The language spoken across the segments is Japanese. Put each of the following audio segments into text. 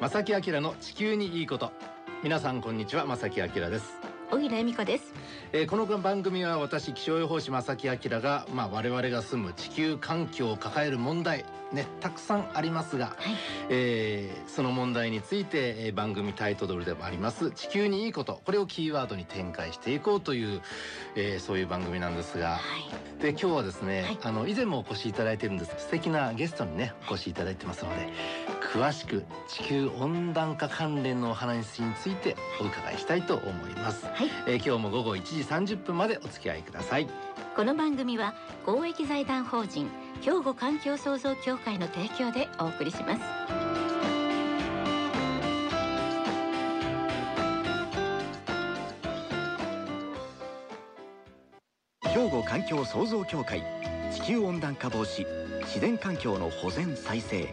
正木明の地球にいいこと。皆さんこんにちは正木明です。小木恵美子です、えー、この番組は私気象予報士正木明がまあ我々が住む地球環境を抱える問題ねたくさんありますが、はい、えー、その問題について、えー、番組タイトルでもあります地球にいいこと。これをキーワードに展開していこうという、えー、そういう番組なんですが、はい、で今日はですね、はい、あの以前もお越しいただいてるんです。素敵なゲストにねお越しいただいてますので詳しく地球温暖化関連のお話についてお伺いしたいと思います、はい、えー、今日も午後1時30分までお付き合いください。この番組は公益財団法人兵庫環境創造協会の提供でお送りします。兵庫環境創造協会地球温暖化防止自然環境の保全再生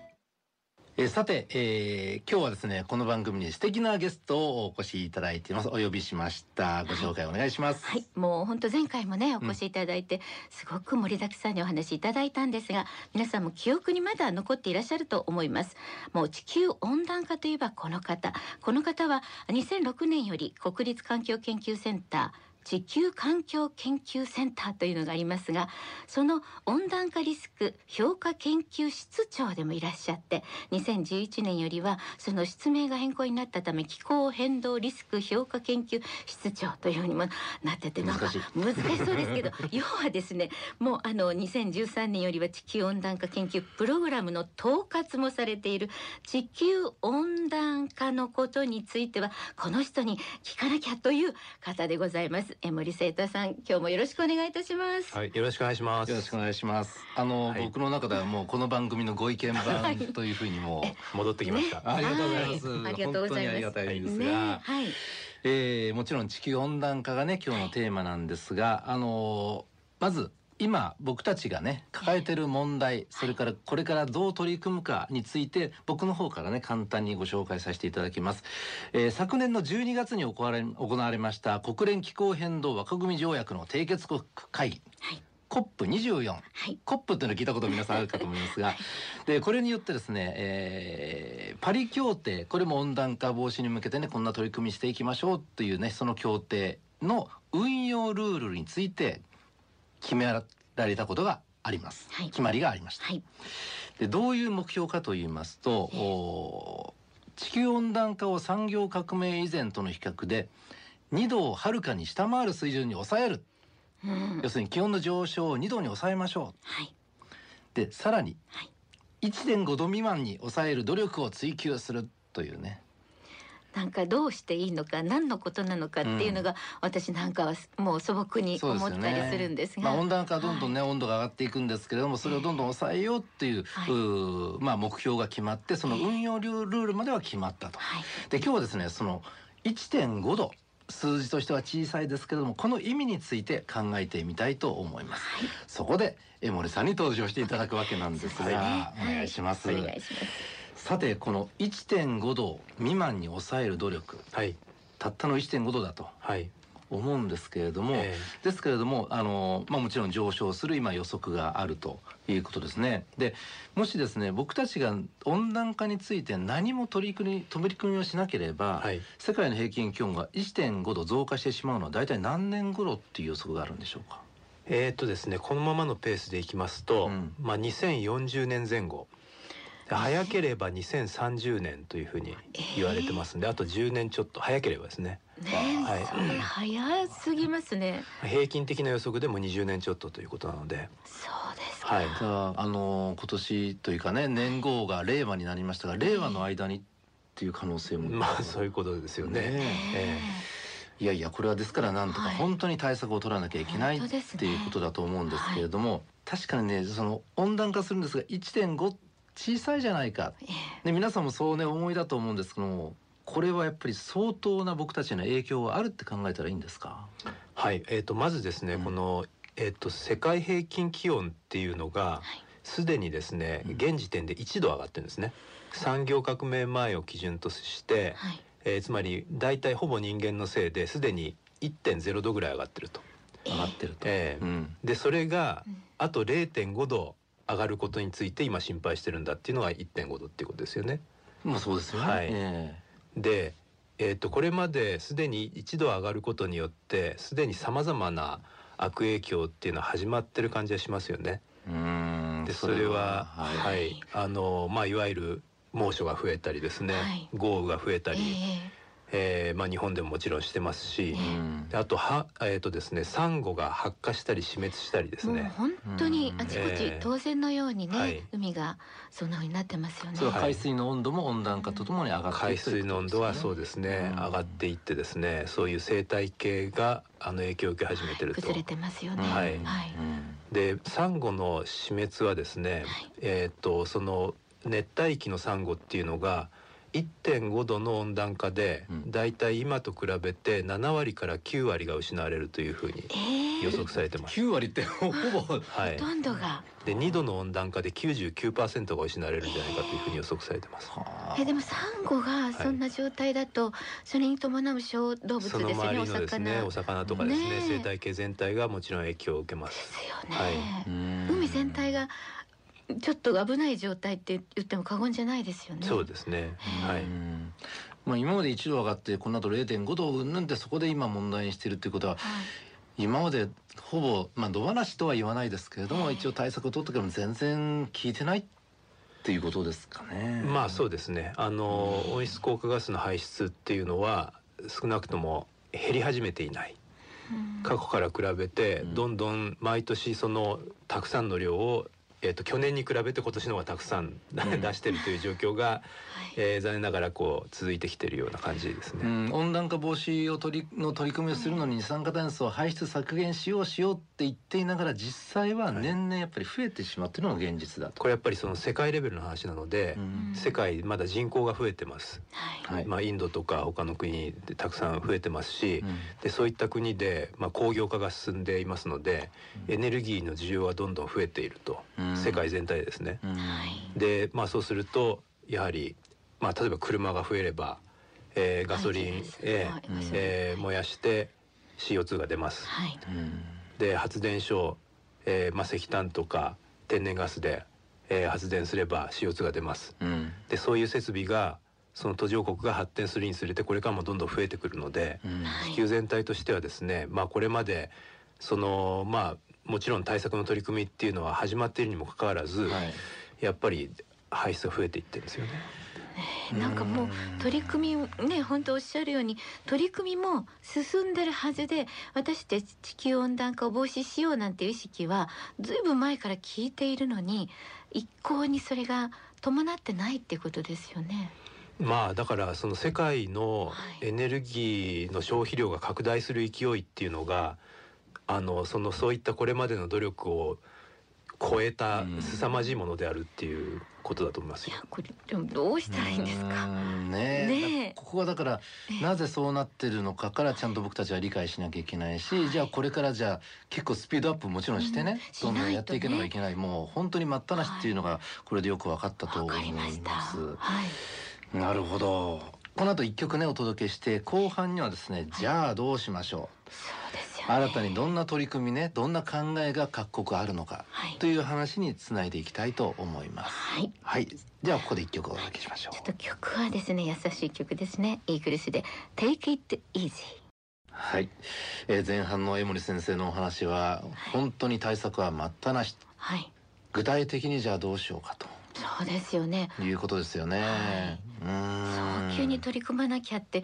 えさて、えー、今日はですねこの番組に素敵なゲストをお越しいただいています。お呼びしました。ご紹介お願いします、はい、はい、もう本当前回もねお越しいただいて、うん、すごく盛りだくさんにお話いただいたんですが皆さんも記憶にまだ残っていらっしゃると思います。もう地球温暖化といえばこの方。この方は2006年より国立環境研究センター地球環境研究センターというのがありますがその温暖化リスク評価研究室長でもいらっしゃって2011年よりはその失名が変更になったため気候変動リスク評価研究室長というふうにもなっててなんか難しそうですけど 要はですねもうあの2013年よりは地球温暖化研究プログラムの統括もされている地球温暖化のことについてはこの人に聞かなきゃという方でございます。江森聖太さん今日もよろしくお願いいたします。はいよろしくお願いします。よろしくお願いします。あの、はい、僕の中ではもうこの番組のご意見番というふうにも戻ってきました、ね、ありがとうございます、ありがとうございます。ありがたいですが、ね、はい。えー、もちろん地球温暖化がね今日のテーマなんですが、はい、あのまず今僕たちがね抱えてる問題それからこれからどう取り組むかについて僕の方からね簡単にご紹介させていただきます、えー、昨年の12月に行われ行われました国連気候変動枠組条約の締結国会。議、はい。コップ24、はい、コップっていうの聞いたこと皆さんあるかと思いますが、はい、でこれによってですね、えー、パリ協定これも温暖化防止に向けてねこんな取り組みしていきましょうというねその協定の運用ルールについて決められたことがあります、はい、決まりがありました、はい、でどういう目標かと言いますと、地球温暖化を産業革命以前との比較で2度をはるかに下回る水準に抑える、うん、要するに気温の上昇を2度に抑えましょう、はい、でさらに、はい、1.5度未満に抑える努力を追求するというねなんかどうしていいのか何のことなのかっていうのが、うん、私なんかはもう素朴に思ったりするんですが、ね、まあ、温暖化どんどんね、はい、温度が上がっていくんですけれどもそれをどんどん抑えようっていうまあ、目標が決まってその運用ルールまでは決まったと。はい、で今日はですねその1.5度数字としては小さいですけれどもこの意味について考えてみたいと思います、はい、そこで江森さんに登場していただくわけなんですが、ね、お願いします、お願いしますさてこの1.5度未満に抑える努力、はい、たったの1.5度だと、はい、思うんですけれども、えー、ですけれどもあの、まあ、もちろん上昇する今予測があるということですね。でもしですね僕たちが温暖化について何も取り組み取り組みをしなければ、はい、世界の平均気温が1.5度増加してしまうのは大体何年頃っていう予測があるんでしょうか？えー、っとですねこのままのペースでいきますと、うん、まあ、2040年前後早ければ2030年というふうに言われてますんで、あと10年ちょっと早ければですね。ねはい、早すぎますね。平均的な予測でも20年ちょっとということなので。そうですか。はい。あの今年というかね年号が令和になりましたが、令和の間にっていう可能性も。まあそういうことですよね。ねえー、いやいやこれはですからなんとか本当に対策を取らなきゃいけない、はい、っていうことだと思うんですけれども、はい、確かにねその温暖化するんですが1.5小さいじゃないか、ね、皆さんもそうね思いだと思うんですけどもこれはやっぱり相当な僕たちの影響があるって考えたらいいんですか？はい、えーと、まずですね、うん、この、えーと、世界平均気温っていうのが、すでにですね現時点で1度上がってるんですね。産業革命前を基準として、はい、えー、つまり大体ほぼ人間のせいですでに1.0度ぐらい上がってると。上がってると。えー、うん、でそれがあと0.5度上がることについて今心配してるんだっていうのが1.5度っていうことですよね。まあそうですよね。はい。えー、で、えー、とこれまですでに1度上がることによってすでにさまざまな悪影響っていうのは始まってる感じがしますよね。うんでそれははい、はい、あのまあいわゆる猛暑が増えたりですね、はい、豪雨が増えたり、えー、まあ、日本でももちろんしてますし、うん、あとは、えーとですね、サンゴが発火したり死滅したりですね。本当にあちこち、当然のようにね、はい、海がそんなふうになってますよね。海水の温度も温暖化とともに上がって、海水の温度はそうですね、上がっていってですねそういう生態系があの影響を受け始めてると。崩れてますよね。はい、はい、でサンゴの死滅はですね、えっ、ー、とその熱帯域のサンゴっていうのが1.5度の温暖化で、だいたい今と比べて7割から9割が失われるというふうに予測されてます。えー、9割ってほぼ、はい、ほとんどが。で2度の温暖化で99%が失われるんじゃないかというふうに予測されてます。えー、でもサンゴがそんな状態だと、はい、それに伴う小動物ですね。その周りのですね、お魚とかですね、ね生態系全体がもちろん影響を受けます。ですよね。はい、海全体がちょっと危ない状態って言っても過言じゃないですよね。そうですね。はい。まあ今まで1度上がってこの後0.5度うんぬんでそこで今問題にしているということは、はい、今までほぼまあ野放しとは言わないですけれども、はい、一応対策を取ったけど全然効いてないっていうことですかね。まあそうですね。あの温室効果ガスの排出っていうのは少なくとも減り始めていない。過去から比べてどんどん毎年そのたくさんの量をえーと、去年に比べて今年の方がたくさん出してるという状況が、はい、えー、残念ながらこう続いてきてるような感じですね。うん、温暖化防止を取りの取り組みをするのに二酸化炭素を排出削減しようしようって言っていながら実際は年々やっぱり増えてしまっているのが現実だと。これやっぱりその世界レベルの話なので、うん、世界まだ人口が増えてます。はい、まあインドとか他の国でたくさん増えてますし、うん、でそういった国でまあ工業化が進んでいますので、エネルギーの需要はどんどん増えていると。世界全体ですね。でまあそうするとやはり、まあ、例えば車が増えれば、えー、ガソリン、えーえー、燃やして CO2 が出ます。はい、で発電所、えーまあ、石炭とか天然ガスで、えー、発電すれば CO2 が出ます。うん、でそういう設備がその途上国が発展するにつれてこれからもどんどん増えてくるので、うん、地球全体としてはですね、まあ、これまでそのまあもちろん対策の取り組みっていうのは始まっているにもかかわらず、はい、やっぱり排出が増えていってるんですよね。なんかもう取り組みね本当おっしゃるように取り組みも進んでるはずで私たち地球温暖化を防止しようなんていう意識はずいぶん前から聞いているのに一向にそれが伴ってないっていうことですよね。まあだからその世界のエネルギーの消費量が拡大する勢いっていうのがあのそのそういったこれまでの努力を超えた凄まじいものであるっていうことだと思いますよ。これでもどうしたらいいんですか？ねねここはだからなぜそうなってるのかからちゃんと僕たちは理解しなきゃいけないし、はい、じゃあこれからじゃあ結構スピードアップもちろんしてね、うん、どんどんやっていけなきゃいけない、ね、もう本当に待ったなしっていうのがこれでよく分かったと思います。はい、なるほど。この後一曲ねお届けして後半にはですね、じゃあどうしましょう。新たにどんな取り組みねどんな考えが各国あるのか、はい、という話につないでいきたいと思います。はい、はい、ではここで一曲お届けしましょう。ちょっと曲はですね優しい曲ですね。イーグルスで Take It Easy。はい、えー、前半の江森先生のお話は、本当に対策は待ったなし、はい、具体的にじゃあどうしようかとそうですよね。いうことですよね、はい、早急に取り組まなきゃって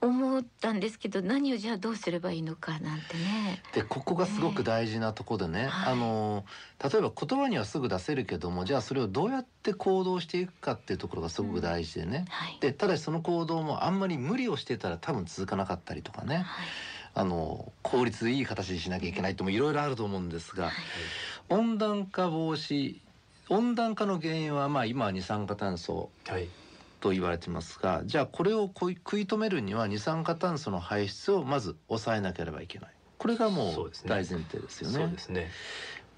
思ったんですけど何をじゃあどうすればいいのかなんてね。でここがすごく大事なとこでね、ねあの例えば言葉にはすぐ出せるけどもじゃあそれをどうやって行動していくかっていうところがすごく大事でね、うん。はい、でただしその行動もあんまり無理をしてたら多分続かなかったりとかね、はい。あの効率いい形にしなきゃいけないともいろいろあると思うんですが、はい、温暖化防止温暖化の原因はまあ今二酸化炭素と言われてますが、はい、じゃあこれを食い止めるには二酸化炭素の排出をまず抑えなければいけない。これがもう大前提ですよね。そうですね。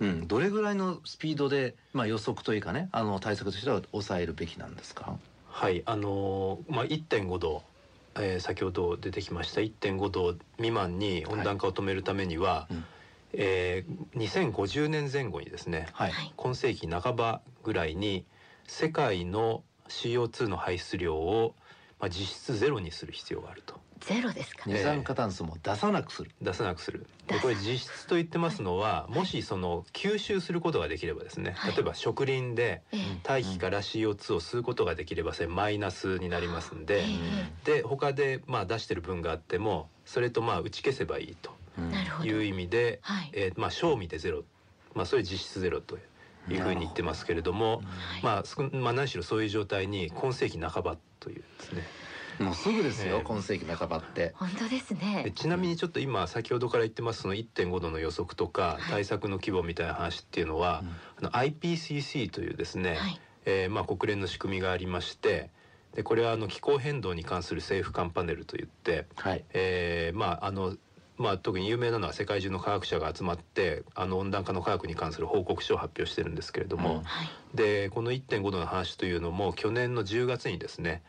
うん、どれぐらいのスピードで、まあ、予測というかねあの対策としては抑えるべきなんですか？はい。あのまあ、1.5度えー、先ほど出てきました1.5度未満に温暖化を止めるためには、はい。うん、えー、2050年前後にですね、はい、今世紀半ばぐらいに世界の CO2 の排出量を、まあ、実質ゼロにする必要があると。ゼロですか、二酸化炭素も出さなくする、出さなくする。でこれ実質と言ってますのはもしその吸収することができればですね、はい、例えば植林で大気から CO2 を吸うことができればそれマイナスになりますんで、で他でまあ出してる分があってもそれとまあ打ち消せばいいという意味で、はい、えー、まあ賞味でゼロ。まあそれ実質ゼロというふうに言ってますけれども、まあ、まあ何しろそういう状態に今世紀半ばというですね。もうすぐですよ、今世紀半ばって。本当ですね。ちなみにちょっと今先ほどから言ってますその1.5度の予測とか対策の規模みたいな話っていうのは、あの IPCC というですね、はい、えー、まあ国連の仕組みがありましてでこれはあの気候変動に関する政府間パネルといって、はい、えー、まああのまあ、特に有名なのは世界中の科学者が集まってあの温暖化の科学に関する報告書を発表してるんですけれども、うん。はい、でこの1.5度の話というのも去年の10月にですね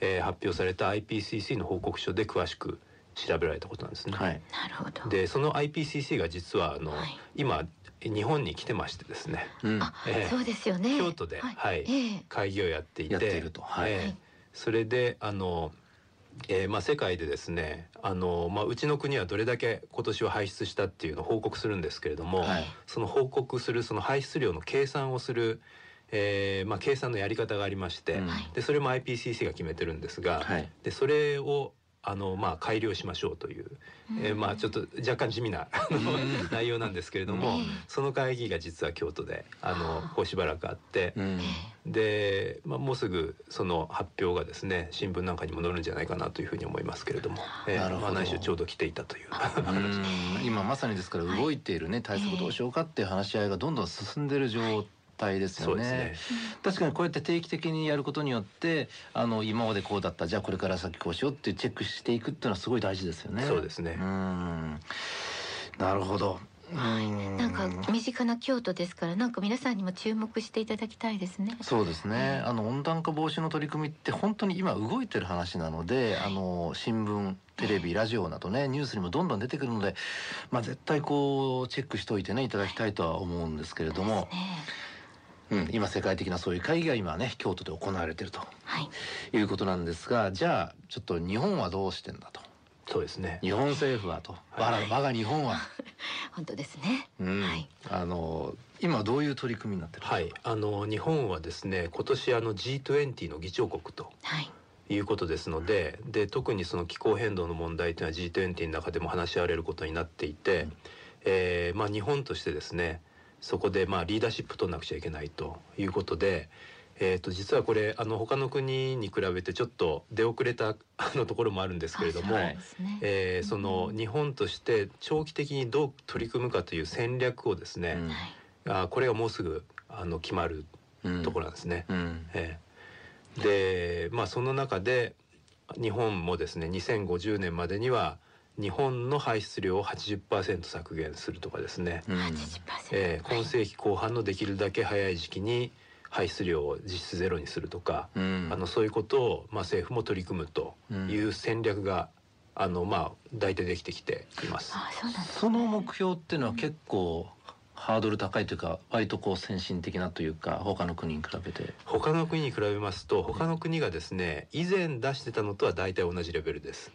えー、発表された IPCC の報告書で詳しく調べられたことなんですね。はい、なるほど。でその IPCC が実はあの、はい、今日本に来てましてですね、うん、えー、そうですよね。京都で、はい、はい、えー、会議をやっていてていると、はい。えー、それであの、えーまあ、世界でですねあの、まあ、うちの国はどれだけ今年は排出したっていうのを報告するんですけれども、はい、その報告するその排出量の計算をするえーまあ、計算のやり方がありまして、うん、でそれも IPCC が決めてるんですが、はい、でそれをあのまあ改良しましょうという、えー、まあちょっと若干地味な内容なんですけれども、その会議が実は京都であのこうしばらくあって、で、まあ、もうすぐその発表がですね新聞なんかにも載るんじゃないかなというふうに思いますけれども、えー、まあ来週ちょうど来ていたという。今まさにですから動いているね対策どうしようかっていう話し合いがどんどん進んでいる状態ですよね、ね、確かにこうやって定期的にやることによってあの今までこうだったじゃあこれから先こうしようっていうチェックしていくっていうのはすごい大事ですよね。そうですね。うん。なるほど。はい、なんか身近な京都ですからなんか皆さんにも注目していただきたいですね。そうですね。あの温暖化防止の取り組みって本当に今動いてる話なので、はい、あの新聞、テレビ、ラジオなどねニュースにもどんどん出てくるので、まあ絶対こうチェックしておいてねいただきたいとは思うんですけれども。ねうん、今世界的なそういう会議が今ね京都で行われていると、はい、いうことなんですがじゃあちょっと日本はどうしてんだと。そうですね。日本政府はと、我が我が日本は。本当ですね。うん、はい。あの今どういう取り組みになってるはい。あの日本はですね、今年あの G20 の議長国と。はい。いうことですのでで特にその気候変動の問題というのは G20 の中でも話し合われることになっていて、うん、えー、まあ、日本としてですねそこでまあリーダーシップ取らなくちゃいけないということで、えー、と実はこれあの他の国に比べてちょっと出遅れたあのところもあるんですけれども、ね。えー、その日本として長期的にどう取り組むかという戦略をですね、うん、あこれがもうすぐあの決まるところなんですね。うん、えー、でまあその中で日本もですね2050年までには日本の排出量を80%削減するとかですね、うん。えー、今世紀後半のできるだけ早い時期に排出量を実質ゼロにするとか、うん、あのそういうことを、まあ、政府も取り組むという戦略が、あのまあ大体できてきています。その目標っていうのは結構ハードル高いというか割とこう先進的なというか他の国に比べて。他の国に比べますと他の国がですね以前出してたのとは大体同じレベルです。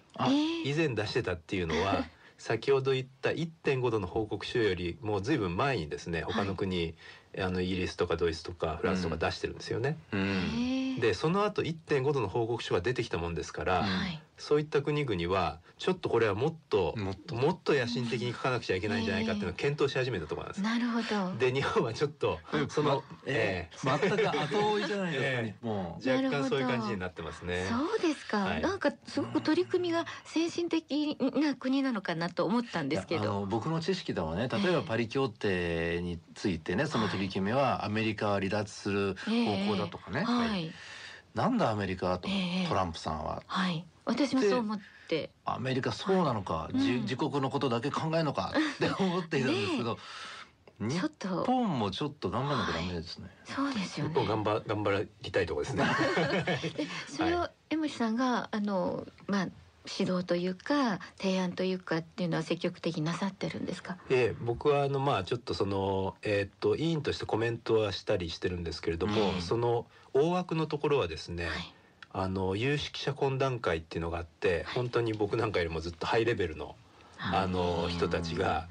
以前出してたっていうのは 先ほど言った1.5度の報告書よりもうずいぶん前にですね他の国、はい、あのイギリスとかドイツとかフランスとか出してるんですよね。うん、でその後1.5度の報告書が出てきたもんですから、はい、そういった国々はちょっとこれはもっともっと。野心的に書かなくちゃいけないんじゃないかっていうのを検討し始めたところなんです。なるほど。で日本はちょっとその、えー、全く後追いじゃないですか、ね、もう若干そういう感じになってますね。そうですか、はい、なんかすごく取り組みが先進的な国なのかなと思ったんですけど。僕の知識ではね例えばパリ協定についてねその取り決めはアメリカは離脱する方向だとかね。はい、なんだアメリカと、トランプさんは。はい。私もそう思って。アメリカそうなのか、はい、自国のことだけ考えるのかって思っていたんですけど、ね、ちょっと日本もちょっと頑張らなきゃダメですね、そうですよね。頑張頑張りたいところですね。それを江森さんがあのまあ指導というか提案というかっていうのは積極的になさってるんですか？ええ、僕はあのまあちょっとそのえー、っと委員としてコメントはしたりしてるんですけれども、うん、その大枠のところはですね。はいあの有識者懇談会っていうのがあって本当に僕なんかよりもずっとハイレベルのあの人たちが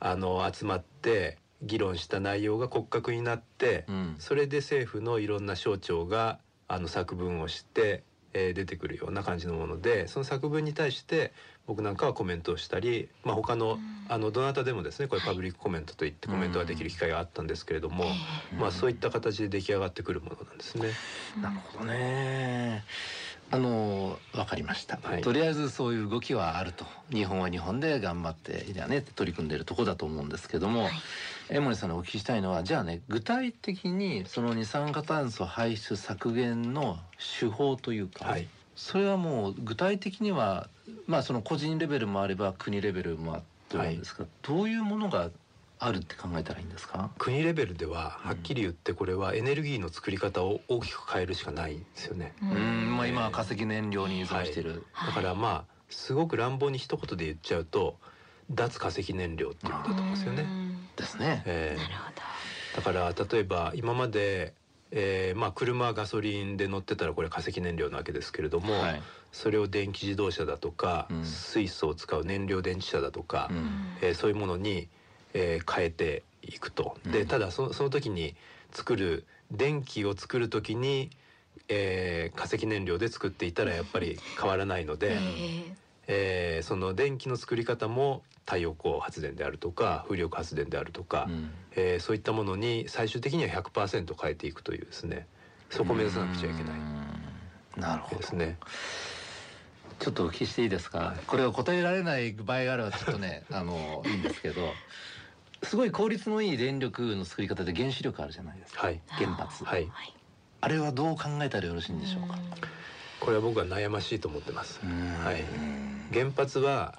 あの集まって議論した内容が骨格になって、うん、それで政府のいろんな省庁があの作文をしてえー、出てくるような感じのものでその作文に対して僕なんかはコメントをしたり、まあ、他のあのどなたでもですねこれパブリックコメントといってコメントができる機会があったんですけれども、まあ、そういった形で出来上がってくるものなんですね。なるほどね。あの分かりました、はい、とりあえずそういう動きはあると。日本は日本で頑張ってね取り組んでいるとこだと思うんですけども、はい、江森さんにお聞きしたいのはじゃあね具体的にその二酸化炭素排出削減の手法というか、はい、それはもう具体的にはまあその個人レベルもあれば国レベルもあってるんですが、どういうものがあるって考えたらいいんですか？国レベルでははっきり言ってこれはエネルギーの作り方を大きく変えるしかないんですよね。うん。まあ今は化石燃料に依存してる、はい、だからまあすごく乱暴に一言で言っちゃうと脱化石燃料っていうのだと思うんですよね。ですね。えー、だから例えば今までえー、まあ車ガソリンで乗ってたらこれ化石燃料なわけですけれども、はい、それを電気自動車だとか、うん、水素を使う燃料電池車だとか、うん、えー、そういうものに、えー、変えていくと。でただそその時に作る電気を作る時に、えー、化石燃料で作っていたらやっぱり変わらないので、えー、その電気の作り方も太陽光発電であるとか風力発電であるとか、うん、えー、そういったものに最終的には100%変えていくというですね。そこを目指さなくちゃいけない。なるほど。ですね。ちょっとお聞きしていいですか、はい、これを答えられない場合があればちょっとね あのいいんですけどすごい効率のいい電力の作り方で原子力あるじゃないですか、はい、原発、はい、あれはどう考えたらよろしいんでしょうか？これは僕は悩ましいと思ってます。はい、原発は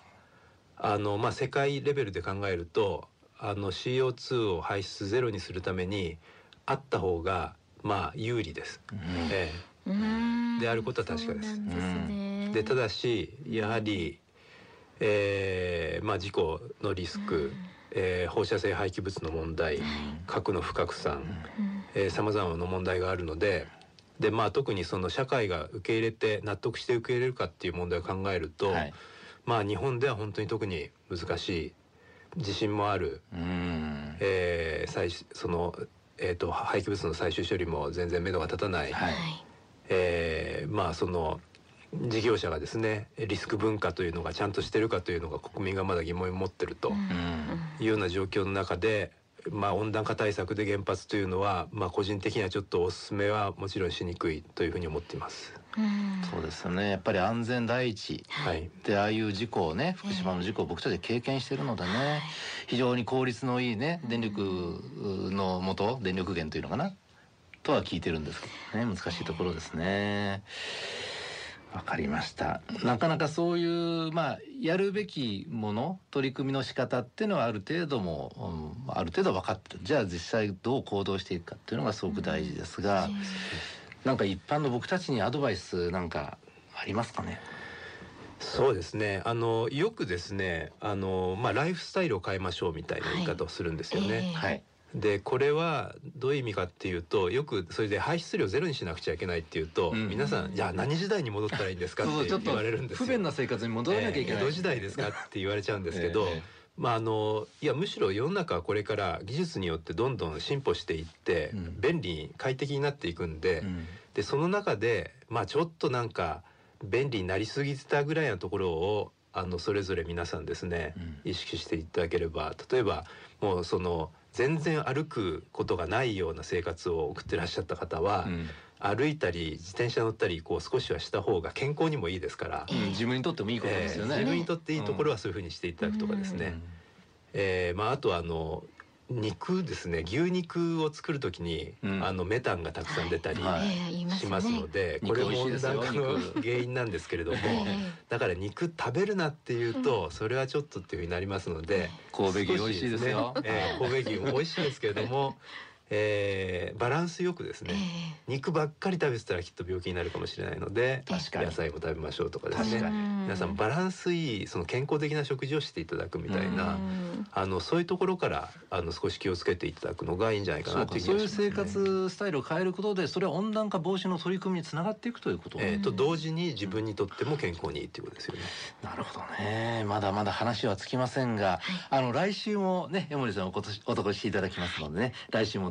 あのまあ世界レベルで考えるとあの CO2 を排出ゼロにするためにあった方がまあ有利です。ええ、であることは確かです。で、ただしやはり、えー、まあ事故のリスク、えー、放射性廃棄物の問題、核の不拡散さまざまな問題があるのででまあ特にその社会が受け入れて納得して受け入れるかっていう問題を考えると、はい、まあ日本では本当に特に難しい自信もある、えー、最その、えーと、廃棄物の最終処理も全然目処が立たない、はい、えー、まあその事業者がですねリスク文化というのがちゃんとしてるかというのが国民がまだ疑問を持ってるというような状況の中でまあ、温暖化対策で原発というのは、まあ、個人的にはちょっとお勧めはもちろんしにくいというふうに思っています。そうですよね。やっぱり安全第一、はい、でああいう事故をね福島の事故を僕たち経験しているのでね、非常に効率のいいね電力の元電力源というのかな？とは聞いてるんですけどね難しいところですね。わかりました。なかなかそういうまあやるべきもの取り組みの仕方っていうのはある程度も、うん、ある程度分かってじゃあ実際どう行動していくかっていうのがすごく大事ですが、うん、なんか一般の僕たちにアドバイスなんかありますかね？そうですね。あのよくですねあの、まあ、ライフスタイルを変えましょうみたいな言い方をするんですよね。はい、えーはいでこれはどういう意味かっていうとよくそれで排出量ゼロにしなくちゃいけないっていうと、うん、皆さんじゃあ何時代に戻ったらいいんですかって言われるんですよ。不便な生活に戻らなきゃいけない、えー、時代ですかって言われちゃうんですけど、えー、まああのいやむしろ世の中はこれから技術によってどんどん進歩していって、うん、便利に快適になっていくんで、うん、でその中でまあちょっとなんか便利になりすぎてたぐらいのところをあのそれぞれ皆さんですね、意識していただければ例えばもうその全然歩くことがないような生活を送ってらっしゃった方は、うん、歩いたり自転車乗ったりこう少しはした方が健康にもいいですから、うん、自分にとってもいいことですよね、えー、自分にとっていいところはそういうふうにしていただくとかですね、うん、えー、まあ、あとはあの肉ですね牛肉を作るときに、うん、あのメタンがたくさん出たりしますので、はい、これも温暖化の原因なんですけれどもだから肉食べるなっていうと、それはちょっとっていうふうになりますので神戸牛美味しいですよ、えー、神戸牛美味しいですけれどもえー、バランスよくですね、えー、肉ばっかり食べてたらきっと病気になるかもしれないので野菜も食べましょうとかですね。皆さんバランスいいその健康的な食事をしていただくみたいなあのそういうところからあの少し気をつけていただくのがいいんじゃないかなという気がします、ね、そういう生活スタイルを変えることでそれは温暖化防止の取り組みにつながっていくということ、えー、と同時に自分にとっても健康にいいということですよね。なるほどね。まだまだ話はつきませんが、はい、あの来週もね江森さんおお越しいただきますのでね来週も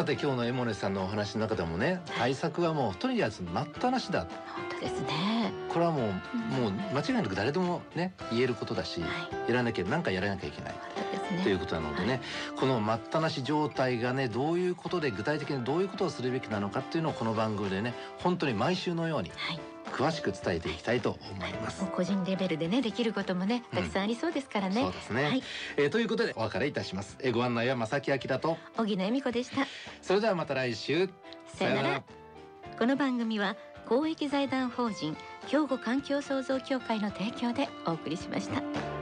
さて今日のエモネさんのお話の中でもね対策はもうとりあえず待ったなしだ本当ですね。これはもう、うん、もう間違いなく誰でもね言えることだし、はい、やらなきゃ何かやらなきゃいけない。ということなのでね、はい、この待ったなし状態がねどういうことで具体的にどういうことをするべきなのかっていうのをこの番組でね本当に毎週のように、はい詳しく伝えていきたいと思います。個人レベルでねできることもねたくさんありそうですからね。うん、そうですね。はい、えー、ということでお別れいたします。えご案内は正木明と小木恵美子でした。それではまた来週。さよなら。この番組は公益財団法人兵庫環境創造協会の提供でお送りしました。